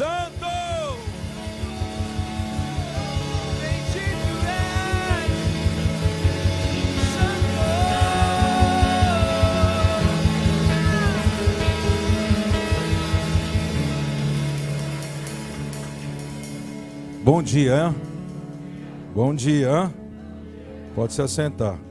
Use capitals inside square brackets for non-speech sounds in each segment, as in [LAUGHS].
Santo! Bom dia? Bom dia? Pode se assentar.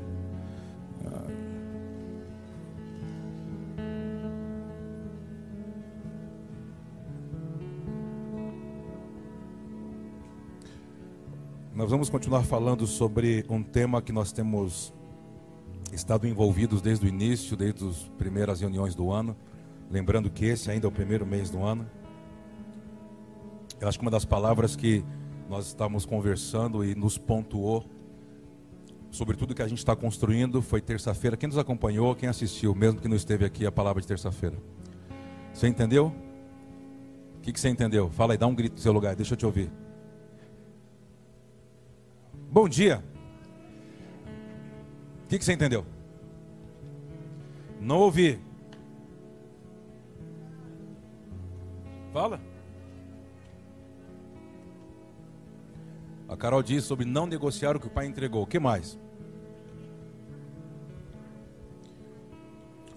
Nós vamos continuar falando sobre um tema que nós temos estado envolvidos desde o início, desde as primeiras reuniões do ano. Lembrando que esse ainda é o primeiro mês do ano. Eu acho que uma das palavras que nós estávamos conversando e nos pontuou sobre tudo que a gente está construindo foi terça-feira. Quem nos acompanhou, quem assistiu, mesmo que não esteve aqui, a palavra de terça-feira. Você entendeu? O que, que você entendeu? Fala aí, dá um grito no seu lugar, deixa eu te ouvir. Bom dia. O que, que você entendeu? Não ouvi. Fala. A Carol diz sobre não negociar o que o pai entregou. O que mais?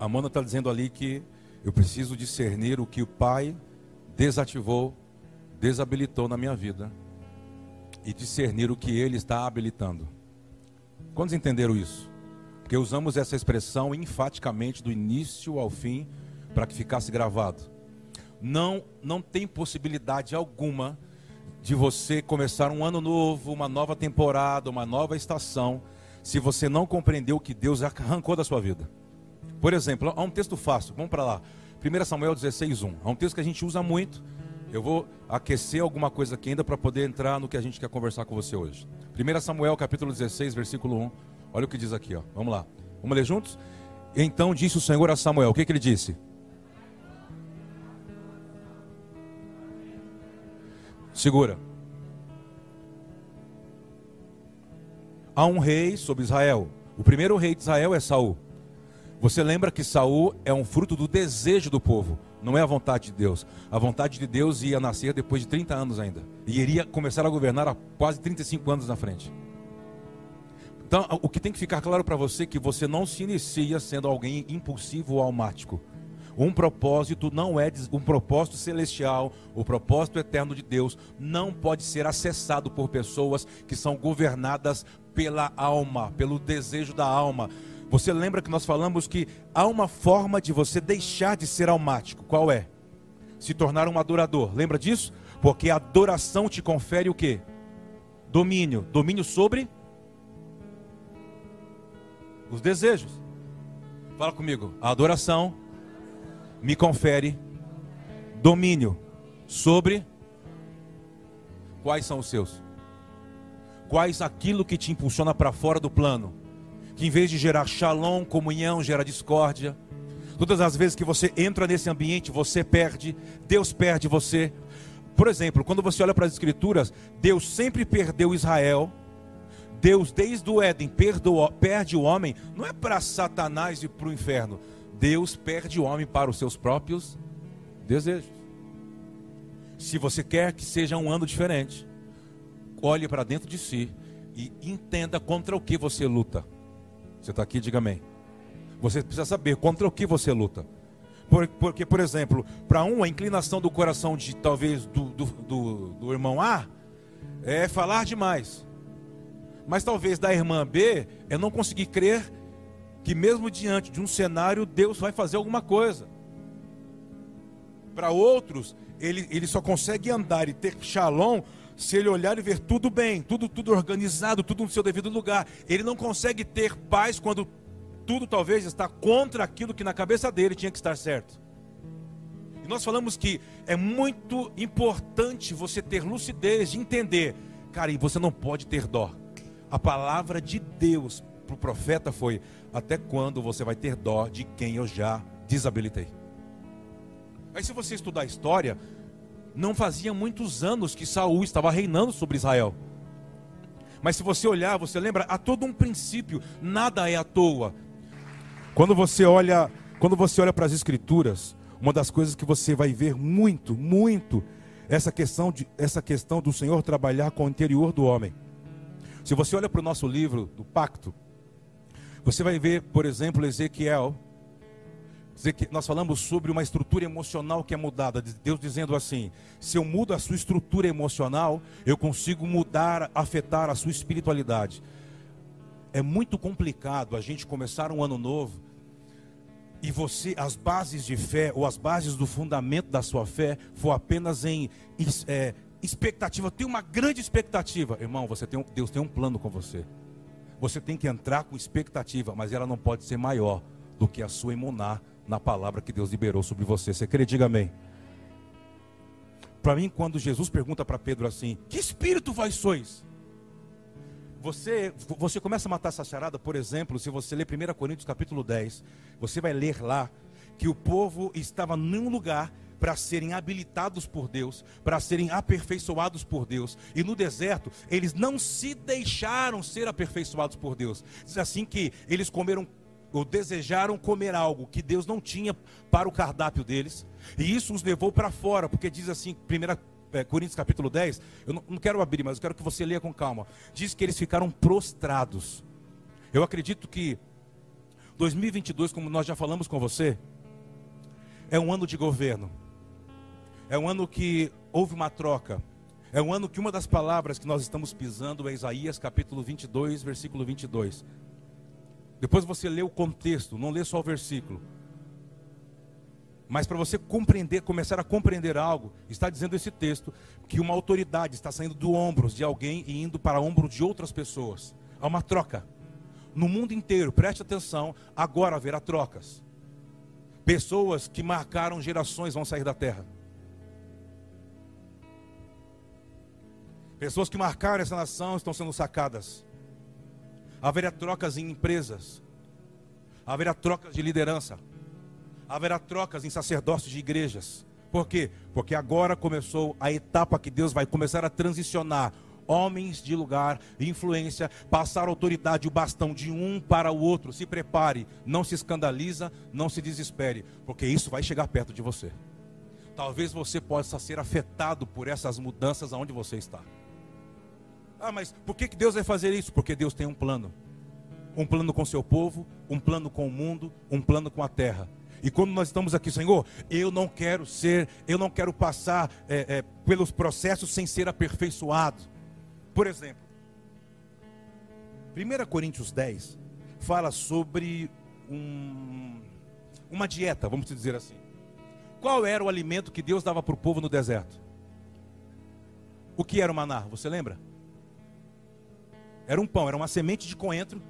A Amanda está dizendo ali que eu preciso discernir o que o pai desativou, desabilitou na minha vida e discernir o que ele está habilitando. Quantos entenderam isso? Porque usamos essa expressão enfaticamente do início ao fim para que ficasse gravado. Não, não tem possibilidade alguma de você começar um ano novo, uma nova temporada, uma nova estação, se você não compreendeu o que Deus arrancou da sua vida. Por exemplo, há um texto fácil, vamos para lá. 1 Samuel 16:1. Há um texto que a gente usa muito. Eu vou aquecer alguma coisa aqui ainda para poder entrar no que a gente quer conversar com você hoje. 1 Samuel capítulo 16, versículo 1. Olha o que diz aqui, ó. Vamos lá. Vamos ler juntos? Então disse o Senhor a Samuel. O que, que ele disse? Segura. Há um rei sobre Israel. O primeiro rei de Israel é Saul. Você lembra que Saul é um fruto do desejo do povo, não é a vontade de Deus. A vontade de Deus ia nascer depois de 30 anos ainda. E iria começar a governar há quase 35 anos na frente. Então, o que tem que ficar claro para você é que você não se inicia sendo alguém impulsivo ou almático. Um propósito não é um propósito celestial, o propósito eterno de Deus não pode ser acessado por pessoas que são governadas pela alma, pelo desejo da alma. Você lembra que nós falamos que há uma forma de você deixar de ser almático. Qual é? Se tornar um adorador. Lembra disso? Porque a adoração te confere o quê? Domínio. Domínio sobre os desejos. Fala comigo. A adoração me confere domínio sobre quais são os seus? Quais aquilo que te impulsiona para fora do plano? Que em vez de gerar shalom, comunhão, gera discórdia. Todas as vezes que você entra nesse ambiente, você perde, Deus perde você. Por exemplo, quando você olha para as escrituras, Deus sempre perdeu Israel. Deus, desde o Éden, perdoa, perde o homem, não é para Satanás e para o inferno. Deus perde o homem para os seus próprios desejos. Se você quer que seja um ano diferente, olhe para dentro de si e entenda contra o que você luta. Você está aqui, diga amém. Você precisa saber contra o que você luta. Porque, por exemplo, para um, a inclinação do coração de talvez do, do, do, do irmão A é falar demais. Mas talvez da irmã B é não conseguir crer que mesmo diante de um cenário, Deus vai fazer alguma coisa. Para outros, ele, ele só consegue andar e ter shalom se ele olhar e ver tudo bem, tudo, tudo organizado, tudo no seu devido lugar. Ele não consegue ter paz quando tudo talvez está contra aquilo que na cabeça dele tinha que estar certo. E nós falamos que é muito importante você ter lucidez de entender, cara, e você não pode ter dó. A palavra de Deus para o profeta foi: até quando você vai ter dó de quem eu já desabilitei? Aí, se você estudar a história, não fazia muitos anos que Saul estava reinando sobre Israel. Mas se você olhar, você lembra, há todo um princípio, nada é à toa. Quando você olha, quando você olha para as escrituras, uma das coisas que você vai ver muito, muito essa questão, de, essa questão do Senhor trabalhar com o interior do homem. Se você olha para o nosso livro do Pacto, você vai ver, por exemplo, Ezequiel. Nós falamos sobre uma estrutura emocional que é mudada. Deus dizendo assim: se eu mudo a sua estrutura emocional, eu consigo mudar, afetar a sua espiritualidade. É muito complicado a gente começar um ano novo e você, as bases de fé ou as bases do fundamento da sua fé for apenas em é, expectativa, tem uma grande expectativa, irmão, você tem Deus tem um plano com você. Você tem que entrar com expectativa, mas ela não pode ser maior do que a sua imunar na palavra que Deus liberou sobre você. Você crê? Diga amém. Para mim, quando Jesus pergunta para Pedro assim: Que espírito vós sois? Você, você começa a matar essa charada, por exemplo, se você ler 1 Coríntios capítulo 10, você vai ler lá que o povo estava num lugar para serem habilitados por Deus, para serem aperfeiçoados por Deus. E no deserto, eles não se deixaram ser aperfeiçoados por Deus. Diz assim que eles comeram ou desejaram comer algo que Deus não tinha para o cardápio deles, e isso os levou para fora, porque diz assim, 1 é, Coríntios capítulo 10, eu não, quero abrir, mas eu quero que você leia com calma. Diz que eles ficaram prostrados. Eu acredito que 2022, como nós já falamos com você, é um ano de governo. É um ano que houve uma troca. É um ano que uma das palavras que nós estamos pisando é Isaías capítulo 22, versículo 22. Depois você lê o contexto, não lê só o versículo. Mas para você compreender, começar a compreender algo, está dizendo esse texto que uma autoridade está saindo do ombros de alguém e indo para o ombro de outras pessoas. Há uma troca. No mundo inteiro, preste atenção, agora haverá trocas. Pessoas que marcaram gerações vão sair da terra. Pessoas que marcaram essa nação estão sendo sacadas. Haverá trocas em empresas. Haverá trocas de liderança haverá trocas em sacerdócios de igrejas. Por quê? Porque agora começou a etapa que Deus vai começar a transicionar homens de lugar, influência, passar autoridade, o bastão de um para o outro. Se prepare, não se escandaliza, não se desespere, porque isso vai chegar perto de você. Talvez você possa ser afetado por essas mudanças aonde você está. Ah, mas por que, Deus vai fazer isso? Porque Deus tem um plano. Um plano com seu povo, um plano com o mundo, um plano com a terra. E quando nós estamos aqui, Senhor, eu não quero ser, eu não quero passar é, é, pelos processos sem ser aperfeiçoado. Por exemplo, 1 Coríntios 10 fala sobre um, uma dieta, vamos dizer assim. Qual era o alimento que Deus dava para o povo no deserto? O que era o maná? Você lembra? Era um pão, era uma semente de coentro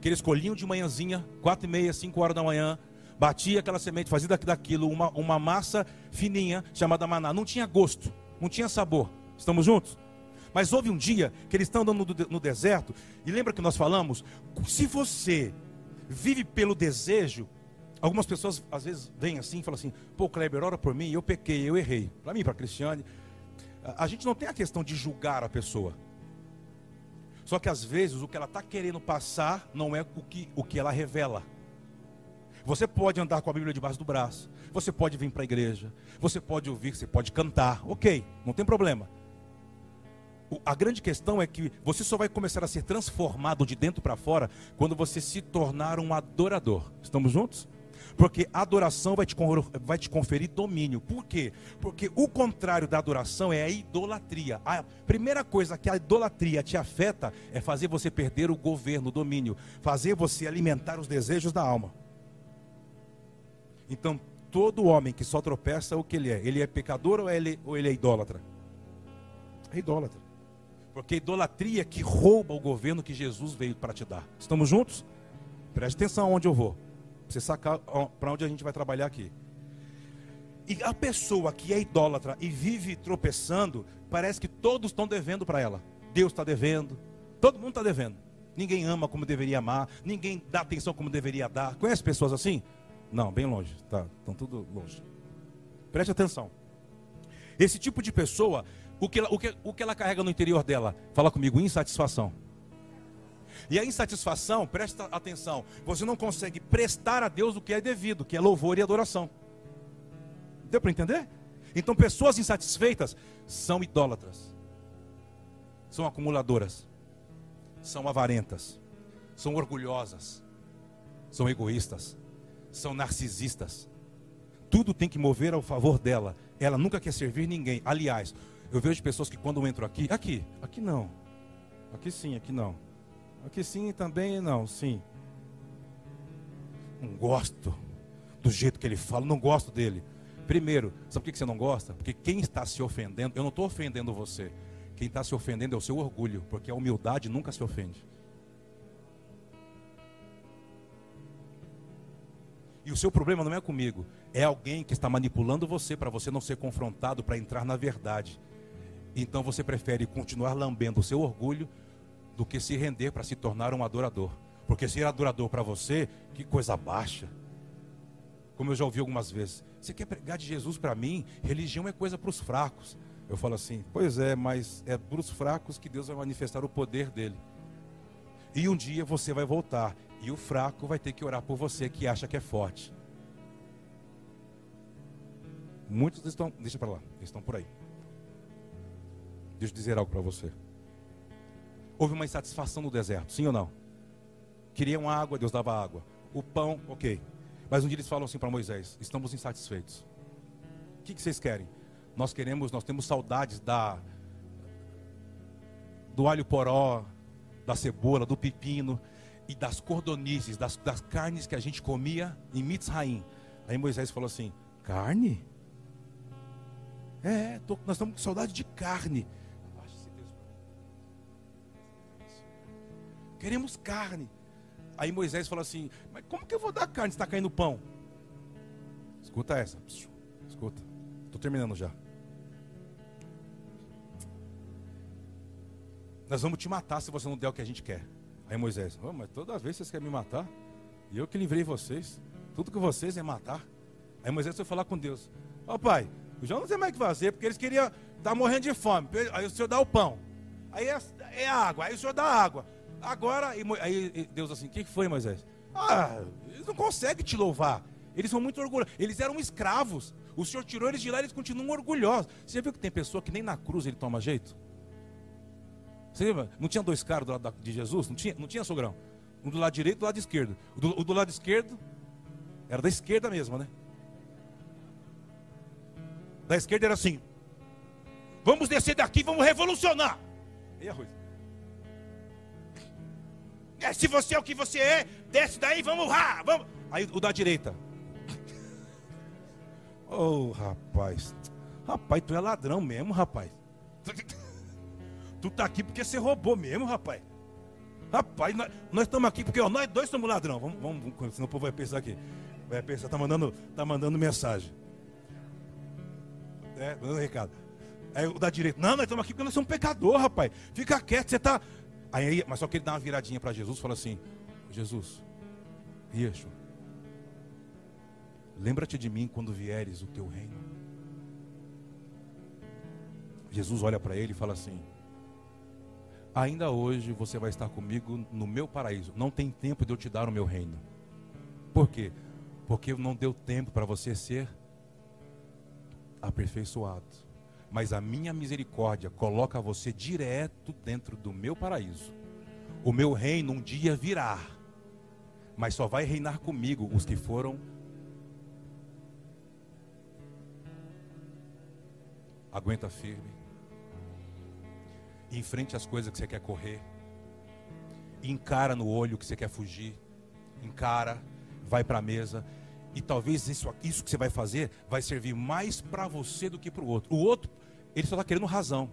que eles colhiam de manhãzinha, quatro e meia, cinco horas da manhã, batia aquela semente, fazia daquilo uma, uma massa fininha chamada maná. Não tinha gosto, não tinha sabor. Estamos juntos? Mas houve um dia que eles estão andando no deserto, e lembra que nós falamos? Se você vive pelo desejo, algumas pessoas às vezes vêm assim e falam assim: pô, Kleber, ora por mim, eu pequei, eu errei. Para mim, para Cristiane, a gente não tem a questão de julgar a pessoa. Só que às vezes o que ela está querendo passar não é o que, o que ela revela. Você pode andar com a Bíblia debaixo do braço. Você pode vir para a igreja. Você pode ouvir, você pode cantar. Ok, não tem problema. A grande questão é que você só vai começar a ser transformado de dentro para fora quando você se tornar um adorador. Estamos juntos? Porque a adoração vai te, vai te conferir domínio. Por quê? Porque o contrário da adoração é a idolatria. A primeira coisa que a idolatria te afeta é fazer você perder o governo, o domínio, fazer você alimentar os desejos da alma. Então, todo homem que só tropeça, o que ele é? Ele é pecador ou ele, ou ele é idólatra? É idólatra. Porque a idolatria que rouba o governo que Jesus veio para te dar. Estamos juntos? Preste atenção onde eu vou. Você sacar para onde a gente vai trabalhar aqui. E a pessoa que é idólatra e vive tropeçando, parece que todos estão devendo para ela. Deus está devendo, todo mundo está devendo. Ninguém ama como deveria amar, ninguém dá atenção como deveria dar. Conhece pessoas assim? Não, bem longe. Tá, estão tudo longe. Preste atenção. Esse tipo de pessoa, o que, ela, o, que, o que ela carrega no interior dela? Fala comigo, insatisfação. E a insatisfação, presta atenção, você não consegue prestar a Deus o que é devido, que é louvor e adoração. Deu para entender? Então, pessoas insatisfeitas são idólatras, são acumuladoras, são avarentas, são orgulhosas, são egoístas, são narcisistas. Tudo tem que mover ao favor dela. Ela nunca quer servir ninguém. Aliás, eu vejo pessoas que quando entram aqui, aqui, aqui não. Aqui sim, aqui não. Aqui sim também não, sim. Não gosto do jeito que ele fala, não gosto dele. Primeiro, sabe por que você não gosta? Porque quem está se ofendendo, eu não estou ofendendo você. Quem está se ofendendo é o seu orgulho, porque a humildade nunca se ofende. E o seu problema não é comigo, é alguém que está manipulando você para você não ser confrontado, para entrar na verdade. Então você prefere continuar lambendo o seu orgulho do que se render para se tornar um adorador. Porque ser adorador para você, que coisa baixa. Como eu já ouvi algumas vezes. Você quer pregar de Jesus para mim? Religião é coisa para os fracos. Eu falo assim, pois é, mas é para os fracos que Deus vai manifestar o poder dele. E um dia você vai voltar. E o fraco vai ter que orar por você que acha que é forte. Muitos estão, deixa para lá, estão por aí. Deixa eu dizer algo para você. Houve uma insatisfação no deserto, sim ou não? Queriam água, Deus dava água. O pão, ok. Mas um dia eles falam assim para Moisés: estamos insatisfeitos. O que, que vocês querem? Nós queremos, nós temos saudades da do alho poró, da cebola, do pepino e das cordonices, das, das carnes que a gente comia em Mitzraim. Aí Moisés falou assim: carne? É, tô- nós estamos com saudade de carne. Queremos carne. Aí Moisés falou assim: Mas como que eu vou dar carne se está caindo pão? Escuta essa. Escuta. Estou terminando já. Nós vamos te matar se você não der o que a gente quer. Aí Moisés, "Ô, mas toda vez vocês querem me matar? E eu que livrei vocês. Tudo que vocês é matar. Aí Moisés foi falar com Deus. Ó pai, eu já não sei mais o que fazer, porque eles queriam estar morrendo de fome. Aí o senhor dá o pão. Aí é, é água. Aí o senhor dá água. Agora, e aí e Deus assim, o que foi, Moisés? Ah, eles não conseguem te louvar. Eles são muito orgulhosos. Eles eram escravos. O senhor tirou eles de lá, eles continuam orgulhosos. Você viu que tem pessoa que nem na cruz ele toma jeito? Você lembra? Não tinha dois caras do lado de Jesus? Não tinha, não tinha sogrão? Um do lado direito e do lado esquerdo. O do, o do lado esquerdo era da esquerda mesmo, né? Da esquerda era assim: Vamos descer daqui, vamos revolucionar. E a Ruth? É, se você é o que você é, desce daí, vamos lá, vamos. Aí o da direita. [LAUGHS] Oh, rapaz. Rapaz, tu é ladrão mesmo, rapaz. [LAUGHS] Tu tá aqui porque você roubou mesmo, rapaz. Rapaz, nós, estamos aqui porque ó, nós dois somos ladrão. Vamos, vamos, senão o povo vai pensar aqui. Vai pensar, tá mandando, tá mandando mensagem. É, mandando recado. Aí o da direita, não, nós estamos aqui porque nós somos pecador, rapaz. Fica quieto, você tá. Aí, mas só que ele dá uma viradinha para Jesus e fala assim: Jesus, Yeshua, lembra-te de mim quando vieres o teu reino. Jesus olha para ele e fala assim: Ainda hoje você vai estar comigo no meu paraíso. Não tem tempo de eu te dar o meu reino. Por quê? Porque não deu tempo para você ser aperfeiçoado. Mas a minha misericórdia coloca você direto dentro do meu paraíso. O meu reino um dia virá. Mas só vai reinar comigo os que foram Aguenta firme. Enfrente as coisas que você quer correr. Encara no olho que você quer fugir. Encara, vai para a mesa. E talvez isso, isso que você vai fazer vai servir mais para você do que para o outro. O outro, ele só está querendo razão.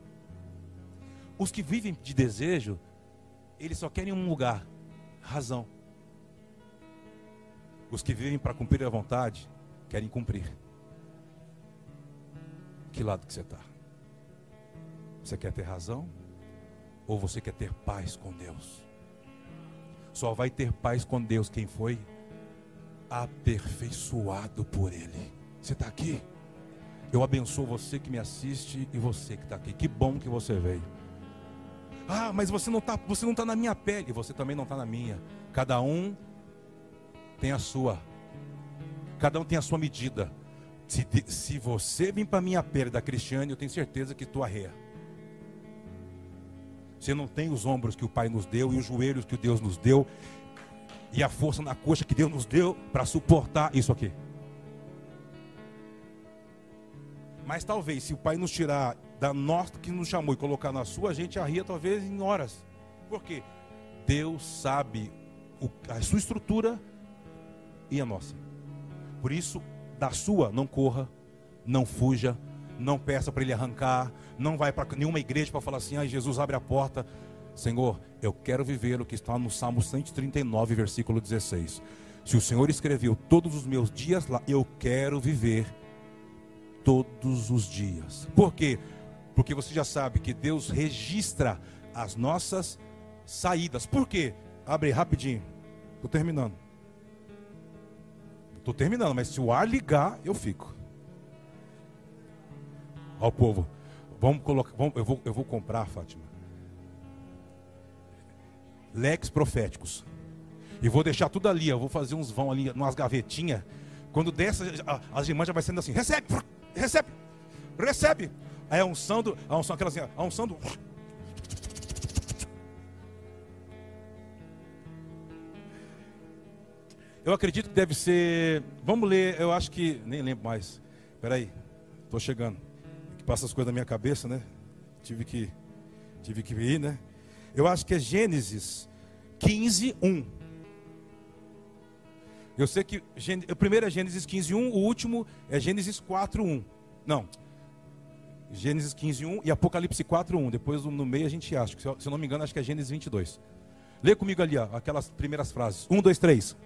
Os que vivem de desejo, eles só querem um lugar, razão. Os que vivem para cumprir a vontade, querem cumprir. Que lado que você está? Você quer ter razão? Ou você quer ter paz com Deus? Só vai ter paz com Deus quem foi aperfeiçoado por Ele. Você está aqui? Eu abençoo você que me assiste e você que está aqui. Que bom que você veio. Ah, mas você não está, você não está na minha pele. Você também não está na minha. Cada um tem a sua. Cada um tem a sua medida. Se, se você vir para minha perda, Cristiane, eu tenho certeza que tu arreia. Você não tem os ombros que o Pai nos deu e os joelhos que Deus nos deu e a força na coxa que Deus nos deu para suportar isso aqui. Mas talvez se o Pai nos tirar da nossa que nos chamou e colocar na sua, a gente arria talvez em horas. Por quê? Deus sabe o- a sua estrutura e a nossa. Por isso, da sua, não corra, não fuja, não peça para ele arrancar, não vai para nenhuma igreja para falar assim: ai, Jesus abre a porta. Senhor, eu quero viver o que está no Salmo 139, versículo 16. Se o Senhor escreveu todos os meus dias lá, eu quero viver todos os dias. Por quê? Porque você já sabe que Deus registra as nossas saídas. Por quê? Abre rapidinho. Estou terminando. Estou terminando, mas se o ar ligar, eu fico. Ó o povo. Vamos colocar. Vamos, eu, vou, eu vou comprar, Fátima. Leques proféticos. E vou deixar tudo ali. Eu vou fazer uns vão ali, umas gavetinhas. Quando dessa, as irmãs já vai sendo assim: recebe, recebe, recebe. Aí a unção do. A unção, aquela assim, a unção do. Eu acredito que deve ser. Vamos ler, eu acho que. Nem lembro mais. Peraí, estou chegando. Que passa as coisas na minha cabeça, né? Tive que. Tive que ir, né? Eu acho que é Gênesis 15, 1. Eu sei que o primeiro é Gênesis 15, 1, o último é Gênesis 4, 1. Não. Gênesis 15, 1 e Apocalipse 4, 1. Depois no meio a gente acha. Se eu, não me engano, acho que é Gênesis 22. Lê comigo ali, ó, aquelas primeiras frases. 1, 2, 3.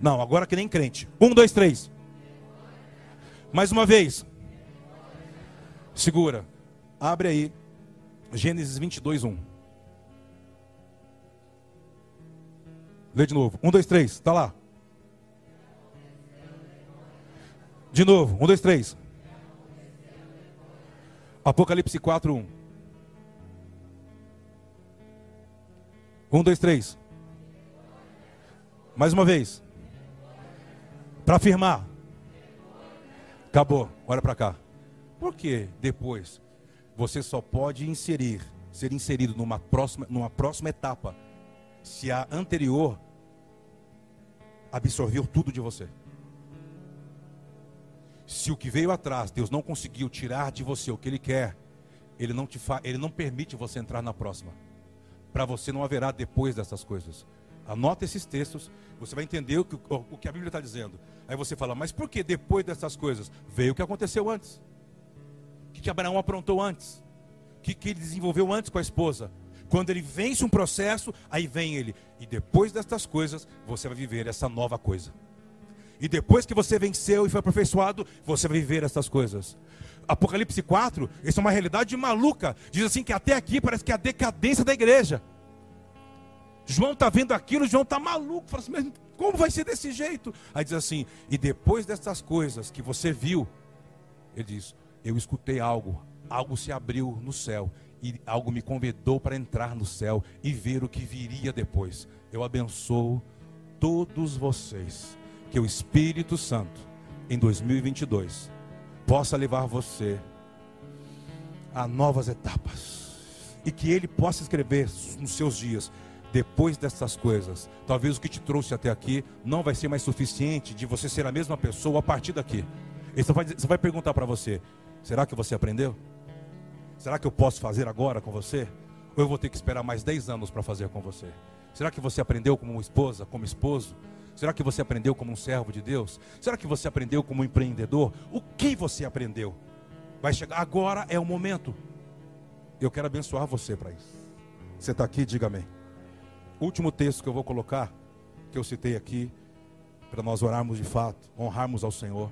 Não, agora que nem crente. 1, 2, 3. Mais uma vez. Segura. Abre aí. Gênesis 22, Lê de novo. 1, 2, 3. Está lá. De novo. 1, 2, 3. Apocalipse 4, 1. 1, 2, 3. Mais uma vez. Para afirmar. Acabou. Olha para cá. Por que depois você só pode inserir, ser inserido numa próxima, numa próxima etapa, se a anterior absorveu tudo de você? Se o que veio atrás, Deus não conseguiu tirar de você o que Ele quer, Ele não te fa, Ele não permite você entrar na próxima. Para você não haverá depois dessas coisas. Anota esses textos, você vai entender o que, o, que a Bíblia está dizendo. Aí você fala, mas por que depois dessas coisas? Veio o que aconteceu antes. O que, que Abraão aprontou antes? O que, que ele desenvolveu antes com a esposa? Quando ele vence um processo, aí vem ele. E depois destas coisas, você vai viver essa nova coisa. E depois que você venceu e foi aperfeiçoado, você vai viver essas coisas. Apocalipse 4, isso é uma realidade maluca. Diz assim que até aqui parece que é a decadência da igreja. João está vendo aquilo, João está maluco. Fala assim, mas como vai ser desse jeito? Aí diz assim: e depois dessas coisas que você viu, ele diz: eu escutei algo, algo se abriu no céu e algo me convidou para entrar no céu e ver o que viria depois. Eu abençoo todos vocês, que o Espírito Santo em 2022 possa levar você a novas etapas e que ele possa escrever nos seus dias depois dessas coisas, talvez o que te trouxe até aqui não vai ser mais suficiente de você ser a mesma pessoa a partir daqui. E você vai, você vai perguntar para você: será que você aprendeu? Será que eu posso fazer agora com você? Ou eu vou ter que esperar mais 10 anos para fazer com você? Será que você aprendeu como esposa, como esposo? Será que você aprendeu como um servo de Deus? Será que você aprendeu como empreendedor? O que você aprendeu? Vai chegar, agora é o momento. Eu quero abençoar você para isso. Você está aqui, diga amém. Último texto que eu vou colocar, que eu citei aqui, para nós orarmos de fato, honrarmos ao Senhor.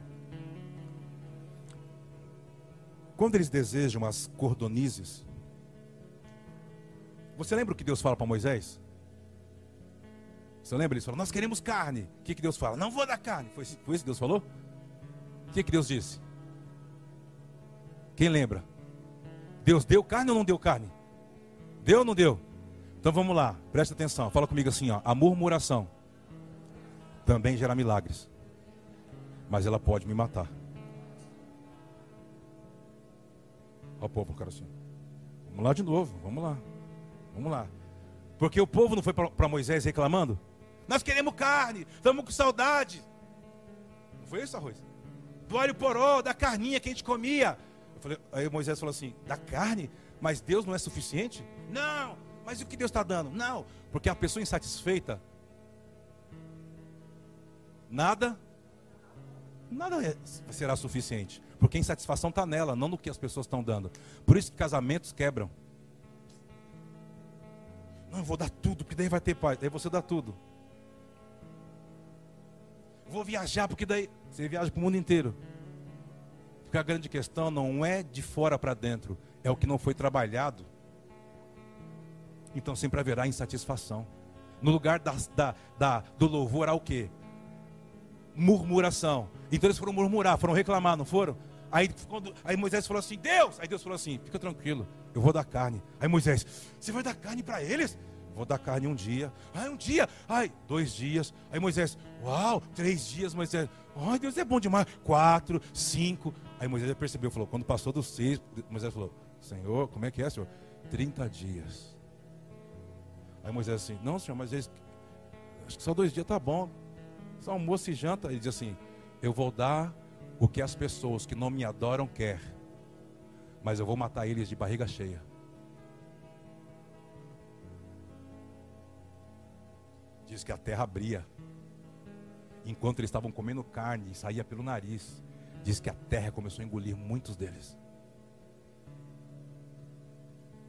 Quando eles desejam as cordonizes, você lembra o que Deus fala para Moisés? Você lembra? Eles falam, nós queremos carne. O que, que Deus fala? Não vou dar carne. Foi, foi isso que Deus falou? O que, que Deus disse? Quem lembra? Deus deu carne ou não deu carne? Deu ou não deu? Então vamos lá, presta atenção. Fala comigo assim, ó. A murmuração também gera milagres. mas ela pode me matar. Olha o povo, cara assim. Vamos lá de novo, vamos lá. Vamos lá. Porque o povo não foi para Moisés reclamando? Nós queremos carne, estamos com saudade. Não foi isso, arroz? Do alho poró, da carninha que a gente comia. Falei, aí Moisés falou assim: da carne? Mas Deus não é suficiente? Não, mas o que Deus está dando? Não, porque a pessoa insatisfeita, nada, nada é- será suficiente. Porque a insatisfação está nela, não no que as pessoas estão dando. Por isso que casamentos quebram. Não, eu vou dar tudo, porque daí vai ter paz. Daí você dá tudo. Vou viajar, porque daí você viaja para o mundo inteiro. Porque a grande questão não é de fora para dentro, é o que não foi trabalhado. Então sempre haverá insatisfação. No lugar da, da, da- do louvor há o quê? Murmuração. Então eles foram murmurar, foram reclamar, não foram? Aí, quando, aí Moisés falou assim: Deus! Aí Deus falou assim: fica tranquilo, eu vou dar carne. Aí Moisés, você vai dar carne para eles? Vou dar carne um dia. Ai, um dia. Ai, dois dias. Aí Moisés, uau, três dias. Moisés, ai, Deus é bom demais. Quatro, cinco. Aí Moisés percebeu, falou: quando passou dos seis, Moisés falou: Senhor, como é que é, senhor? Trinta dias. Aí Moisés assim: Não, senhor, mas eles, acho que só dois dias tá bom. Só almoço e janta. Ele diz assim: Eu vou dar o que as pessoas que não me adoram quer, mas eu vou matar eles de barriga cheia. Diz que a terra abria. Enquanto eles estavam comendo carne e saía pelo nariz, diz que a terra começou a engolir muitos deles.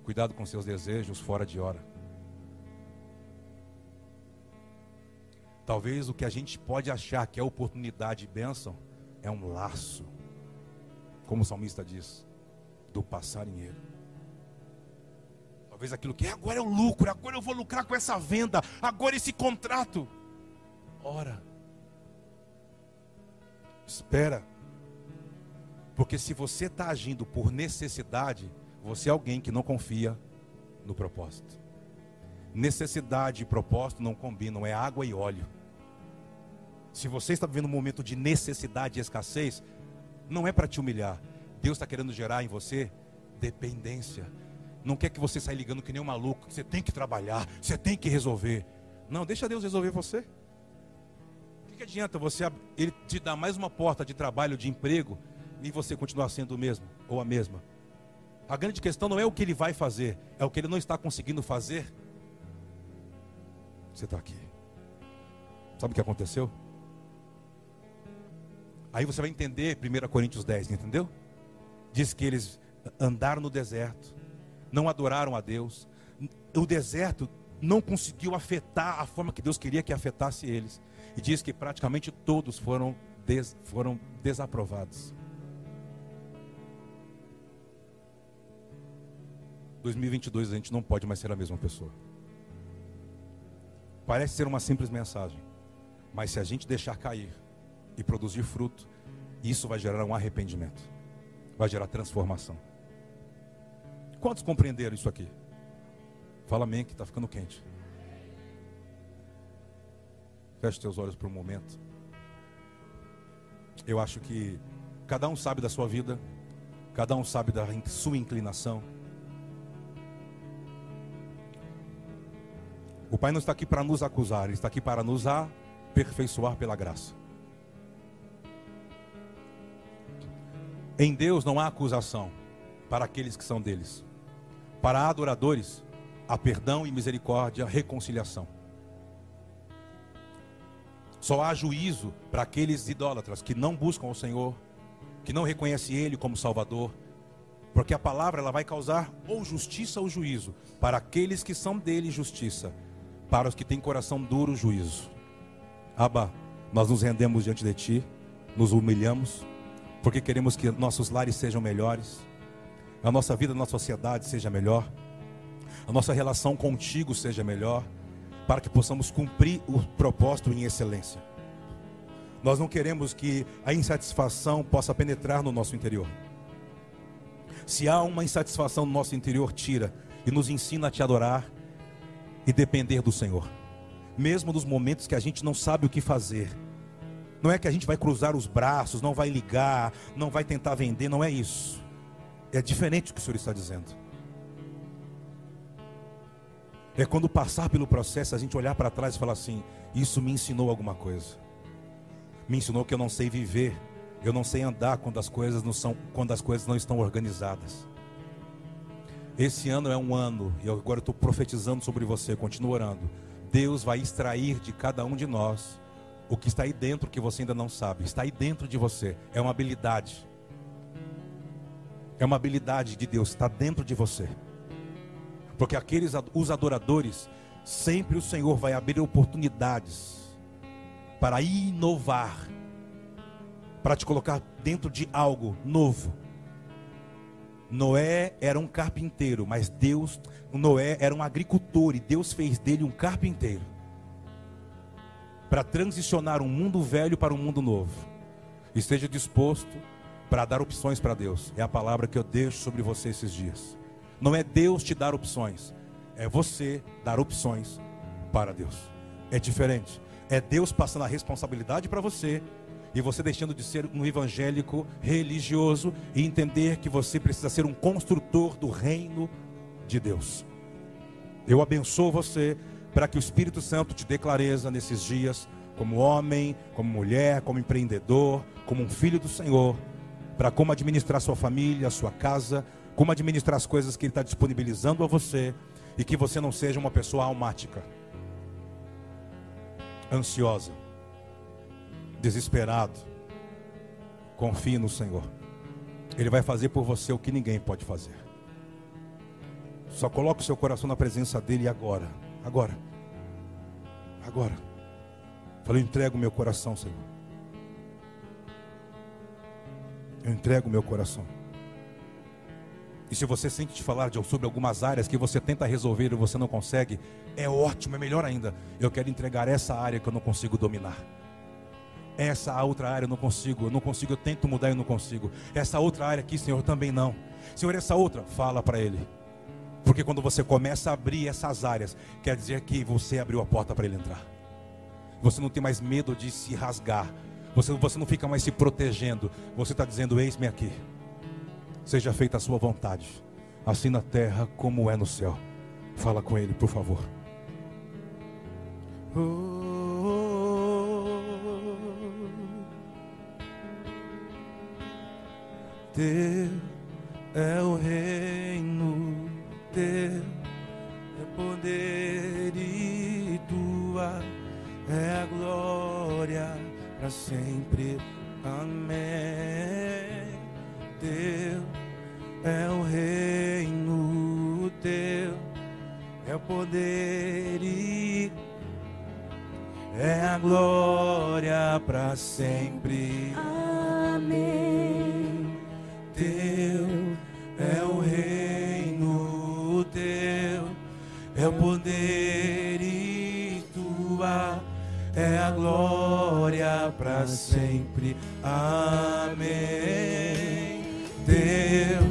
Cuidado com seus desejos fora de hora. Talvez o que a gente pode achar que é oportunidade e bênção é um laço, como o salmista diz, do passarinheiro. Talvez aquilo que "É, agora é o lucro, agora eu vou lucrar com essa venda, agora esse contrato. Ora, espera, porque se você está agindo por necessidade, você é alguém que não confia no propósito. Necessidade e propósito não combinam, é água e óleo. Se você está vivendo um momento de necessidade e escassez, não é para te humilhar. Deus está querendo gerar em você dependência. Não quer que você saia ligando que nem um maluco, você tem que trabalhar, você tem que resolver. Não, deixa Deus resolver você. O que, que adianta você ele te dar mais uma porta de trabalho, de emprego, e você continuar sendo o mesmo ou a mesma? A grande questão não é o que ele vai fazer, é o que ele não está conseguindo fazer. Você está aqui. Sabe o que aconteceu? Aí você vai entender 1 Coríntios 10, entendeu? Diz que eles andaram no deserto, não adoraram a Deus. O deserto não conseguiu afetar a forma que Deus queria que afetasse eles. E diz que praticamente todos foram, des- foram desaprovados. 2022 a gente não pode mais ser a mesma pessoa. Parece ser uma simples mensagem, mas se a gente deixar cair e produzir fruto, isso vai gerar um arrependimento, vai gerar transformação. Quantos compreenderam isso aqui? Fala amém que está ficando quente. Feche teus olhos por um momento. Eu acho que cada um sabe da sua vida, cada um sabe da sua inclinação. O Pai não está aqui para nos acusar, Ele está aqui para nos aperfeiçoar pela graça. Em Deus não há acusação para aqueles que são deles. Para adoradores, há perdão e misericórdia, reconciliação. Só há juízo para aqueles idólatras que não buscam o Senhor, que não reconhecem Ele como Salvador, porque a palavra ela vai causar ou justiça ou juízo para aqueles que são dele justiça, para os que têm coração duro juízo. Abba, nós nos rendemos diante de ti, nos humilhamos, porque queremos que nossos lares sejam melhores, a nossa vida na sociedade seja melhor, a nossa relação contigo seja melhor, para que possamos cumprir o propósito em excelência. Nós não queremos que a insatisfação possa penetrar no nosso interior. Se há uma insatisfação no nosso interior, tira e nos ensina a te adorar e depender do Senhor. Mesmo nos momentos que a gente não sabe o que fazer, Não é que a gente vai cruzar os braços, não vai ligar, não vai tentar vender, não é isso. É diferente do que o Senhor está dizendo. É quando passar pelo processo, a gente olhar para trás e falar assim: Isso me ensinou alguma coisa. Me ensinou que eu não sei viver, eu não sei andar quando as coisas não são, quando as coisas não estão organizadas. Esse ano é um ano, e eu agora estou profetizando sobre você, continuo orando. Deus vai extrair de cada um de nós o que está aí dentro que você ainda não sabe. Está aí dentro de você. É uma habilidade. É uma habilidade de Deus, está dentro de você. Porque aqueles os adoradores, sempre o Senhor vai abrir oportunidades para inovar, para te colocar dentro de algo novo. Noé era um carpinteiro, mas Deus, Noé era um agricultor e Deus fez dele um carpinteiro para transicionar um mundo velho para um mundo novo. Esteja disposto para dar opções para Deus. É a palavra que eu deixo sobre você esses dias. Não é Deus te dar opções, é você dar opções para Deus. É diferente. É Deus passando a responsabilidade para você e você deixando de ser um evangélico religioso e entender que você precisa ser um construtor do reino de Deus. Eu abençoo você para que o Espírito Santo te dê clareza nesses dias, como homem, como mulher, como empreendedor, como um filho do Senhor, para como administrar sua família, sua casa, como administrar as coisas que Ele está disponibilizando a você, e que você não seja uma pessoa almática, ansiosa, desesperado. Confie no Senhor. Ele vai fazer por você o que ninguém pode fazer. Só coloque o seu coração na presença dele agora. Agora. Agora. Falei, eu entrego meu coração, Senhor. Eu entrego meu coração. E se você sente te falar de, sobre algumas áreas que você tenta resolver e você não consegue, é ótimo, é melhor ainda. Eu quero entregar essa área que eu não consigo dominar. Essa outra área eu não consigo, eu não consigo, eu tento mudar e eu não consigo. Essa outra área aqui, Senhor, também não. Senhor, essa outra, fala para Ele. Porque quando você começa a abrir essas áreas, quer dizer que você abriu a porta para ele entrar. Você não tem mais medo de se rasgar. Você, você não fica mais se protegendo. Você está dizendo: Eis-me aqui. Seja feita a sua vontade, assim na terra como é no céu. Fala com ele, por favor. Teu é o reino, teu é poder e tua é a glória para sempre. Amém. Teu é o reino, teu é o poder e é a glória para sempre. Amém. Teu é o reino, teu é o poder e tua é a glória para sempre. Amém. Teu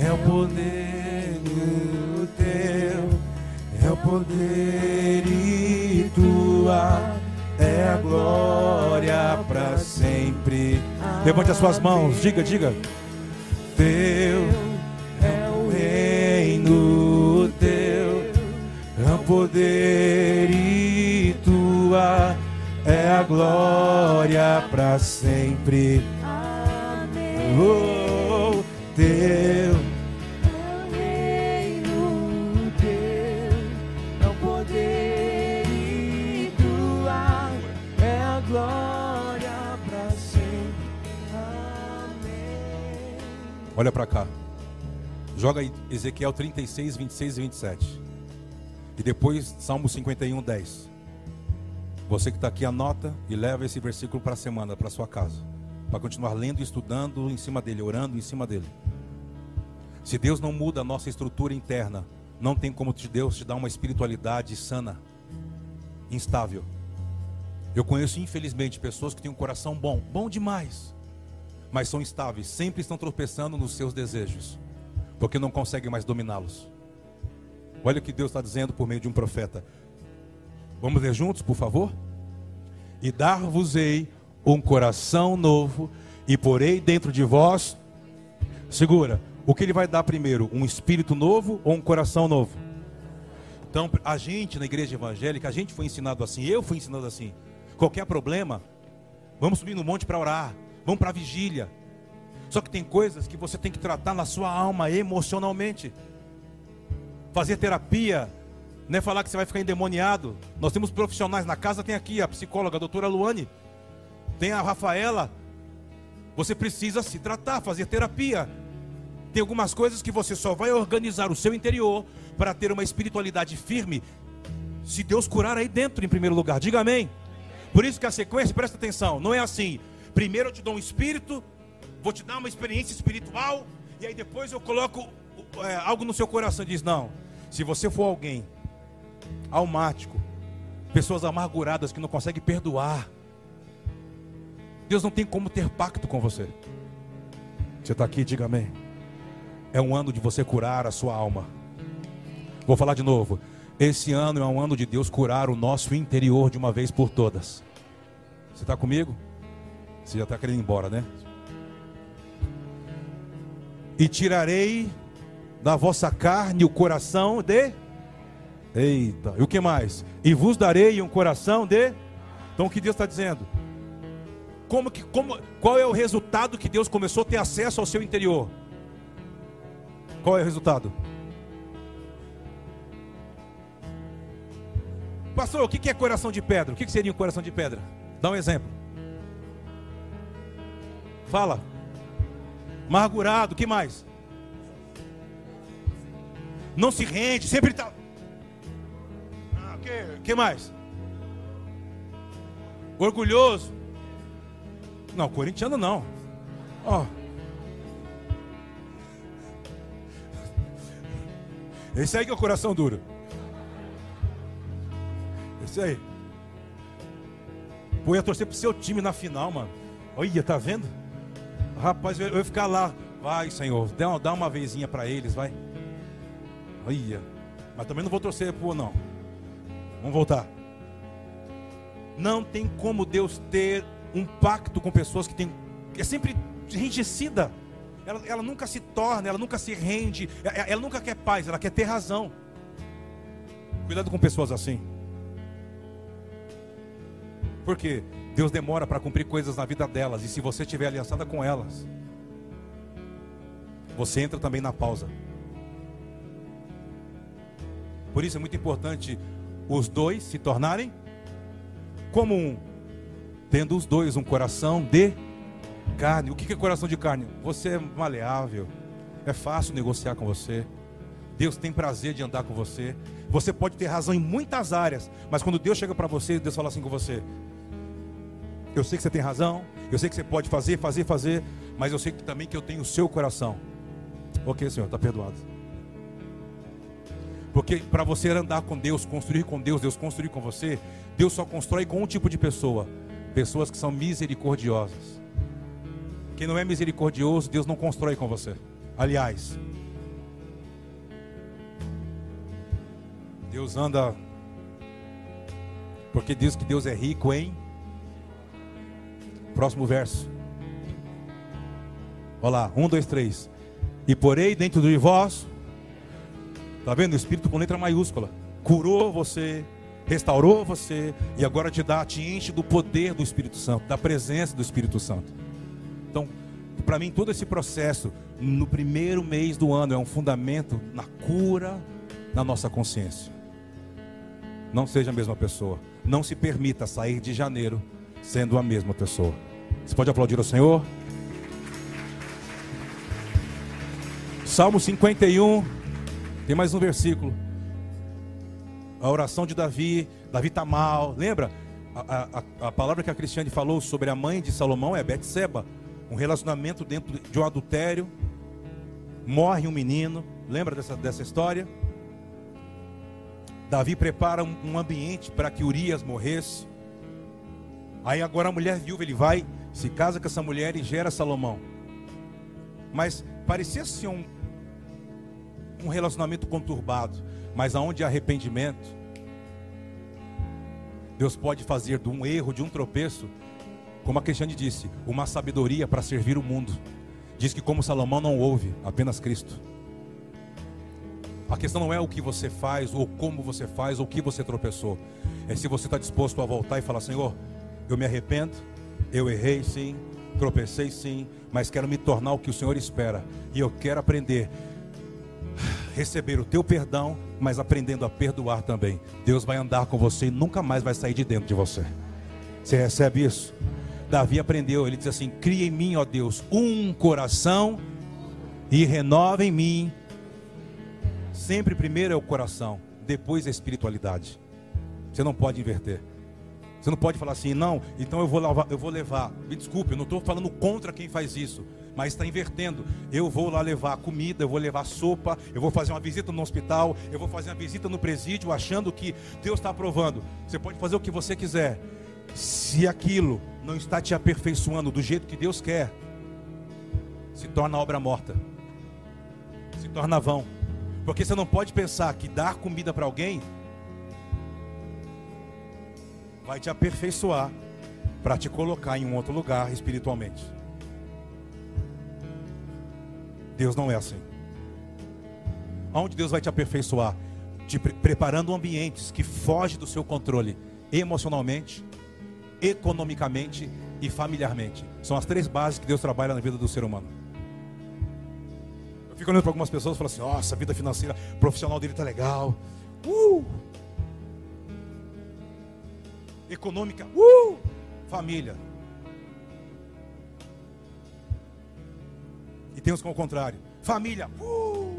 é o poder, teu é o poder e tua é a glória para sempre. Levante as suas mãos, diga, diga. Teu é o reino, teu é o poder e tua é a glória para sempre. Amém. Oh, teu Olha para cá. Joga Ezequiel 36, 26 e 27. E depois Salmo 51, 10. Você que está aqui, anota e leva esse versículo para a semana, para sua casa. Para continuar lendo e estudando em cima dele, orando em cima dele. Se Deus não muda a nossa estrutura interna, não tem como Deus te dar uma espiritualidade sana, instável. Eu conheço, infelizmente, pessoas que têm um coração bom, bom demais, mas são instáveis, sempre estão tropeçando nos seus desejos, porque não conseguem mais dominá-los. Olha o que Deus está dizendo por meio de um profeta. Vamos ler juntos, por favor? E dar-vos-ei um coração novo e porei dentro de vós. Segura. O que ele vai dar primeiro? Um espírito novo ou um coração novo? Então, a gente na igreja evangélica, a gente foi ensinado assim, eu fui ensinado assim. Qualquer problema, vamos subir no monte para orar, vamos para a vigília. Só que tem coisas que você tem que tratar na sua alma emocionalmente. Fazer terapia, não é falar que você vai ficar endemoniado. Nós temos profissionais na casa, tem aqui a psicóloga, a doutora Luane, tem a Rafaela. Você precisa se tratar, fazer terapia. Tem algumas coisas que você só vai organizar o seu interior para ter uma espiritualidade firme se Deus curar aí dentro em primeiro lugar. Diga amém. Por isso que a sequência, presta atenção, não é assim. Primeiro eu te dou um espírito, vou te dar uma experiência espiritual, e aí depois eu coloco é, algo no seu coração. Diz: não, se você for alguém almático, pessoas amarguradas que não conseguem perdoar, Deus não tem como ter pacto com você. Você está aqui, diga amém. É um ano de você curar a sua alma. Vou falar de novo. Esse ano é um ano de Deus curar o nosso interior de uma vez por todas. Você está comigo? Você já está querendo ir embora, né? E tirarei da vossa carne o coração de. Eita, e o que mais? E vos darei um coração de. Então o que Deus está dizendo? Como que, como, qual é o resultado que Deus começou a ter acesso ao seu interior? Qual é o resultado? Pastor, o que é coração de pedra? O que seria um coração de pedra? Dá um exemplo. Fala. Amargurado, que mais? Não se rende, sempre está. Ah, que, que mais? Orgulhoso. Não, corintiano não. Ó. Oh. Esse aí que é o coração duro. Esse aí. Pô, ia torcer pro seu time na final, mano. Olha, tá vendo? Rapaz, eu ia ficar lá. Vai, Senhor, dá uma, dá uma vezinha para eles, vai. Olha. Mas também não vou torcer pro não. Vamos voltar. Não tem como Deus ter um pacto com pessoas que tem é sempre enrijecida. Ela, ela nunca se torna, ela nunca se rende, ela, ela nunca quer paz, ela quer ter razão. Cuidado com pessoas assim. Porque Deus demora para cumprir coisas na vida delas, e se você estiver aliançada com elas, você entra também na pausa. Por isso é muito importante os dois se tornarem como um, tendo os dois um coração de carne. O que é coração de carne? Você é maleável, é fácil negociar com você. Deus tem prazer de andar com você. Você pode ter razão em muitas áreas, mas quando Deus chega para você, Deus fala assim com você: Eu sei que você tem razão, eu sei que você pode fazer, fazer, fazer, mas eu sei também que eu tenho o seu coração. Ok, Senhor, está perdoado. Porque para você andar com Deus, construir com Deus, Deus construir com você, Deus só constrói com um tipo de pessoa: pessoas que são misericordiosas. Quem não é misericordioso, Deus não constrói com você. Aliás, Deus anda. Porque diz que Deus é rico em. Próximo verso. Olha lá, um, dois, três. E porei dentro de vós. Está vendo? O Espírito com letra maiúscula. Curou você, restaurou você e agora te dá, te enche do poder do Espírito Santo, da presença do Espírito Santo. Então, para mim, todo esse processo, no primeiro mês do ano, é um fundamento na cura na nossa consciência. Não seja a mesma pessoa. Não se permita sair de janeiro sendo a mesma pessoa. Você pode aplaudir ao Senhor? Salmo 51, tem mais um versículo. A oração de Davi, Davi está mal, lembra? A, a, a, palavra que a Cristiane falou sobre a mãe de Salomão é Betseba um relacionamento dentro de um adultério, morre um menino, lembra dessa, dessa história? Davi prepara um, um ambiente para que Urias morresse. Aí agora a mulher viúva, ele vai, se casa com essa mulher e gera Salomão. Mas parecia ser um, um relacionamento conturbado, mas aonde há arrependimento, Deus pode fazer de um erro, de um tropeço, Como a Cristiane disse, uma sabedoria para servir o mundo. Diz que como Salomão não ouve, apenas Cristo. A questão não é o que você faz, ou como você faz, ou o que você tropeçou. É se você está disposto a voltar e falar: Senhor, eu me arrependo, eu errei sim, tropecei sim, mas quero me tornar o que o Senhor espera. E eu quero aprender receber o teu perdão, mas aprendendo a perdoar também. Deus vai andar com você e nunca mais vai sair de dentro de você. Você recebe isso? Davi aprendeu, ele diz assim: Cria em mim, ó Deus, um coração e renova em mim. Sempre primeiro é o coração, depois a espiritualidade. Você não pode inverter. Você não pode falar assim, não, então eu vou levar, eu vou levar. Me desculpe, eu não estou falando contra quem faz isso, mas está invertendo. Eu vou lá levar comida, eu vou levar sopa, eu vou fazer uma visita no hospital, eu vou fazer uma visita no presídio, achando que Deus está aprovando. Você pode fazer o que você quiser. Se aquilo não está te aperfeiçoando do jeito que Deus quer, se torna obra morta, se torna vão. Porque você não pode pensar que dar comida para alguém vai te aperfeiçoar para te colocar em um outro lugar espiritualmente. Deus não é assim. Aonde Deus vai te aperfeiçoar? Te pre preparando ambientes que fogem do seu controle emocionalmente, economicamente e familiarmente. São as três bases que Deus trabalha na vida do ser humano. Eu fico olhando para algumas pessoas e falo assim: nossa, a vida financeira profissional dele está legal. Uh! Econômica, uh, família. E temos com o contrário, família, uh,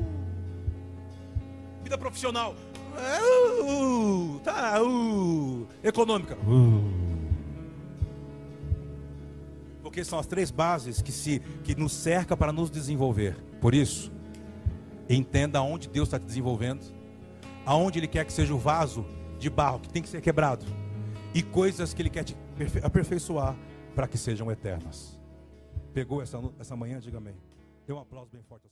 vida profissional, uh, tá, uh, econômica, uh. Porque são as três bases que se que nos cerca para nos desenvolver. Por isso, entenda aonde Deus está te desenvolvendo, aonde Ele quer que seja o vaso de barro que tem que ser quebrado e coisas que Ele quer te aperfeiçoar para que sejam eternas. Pegou essa, essa manhã? Diga amém. Dê um aplauso bem forte.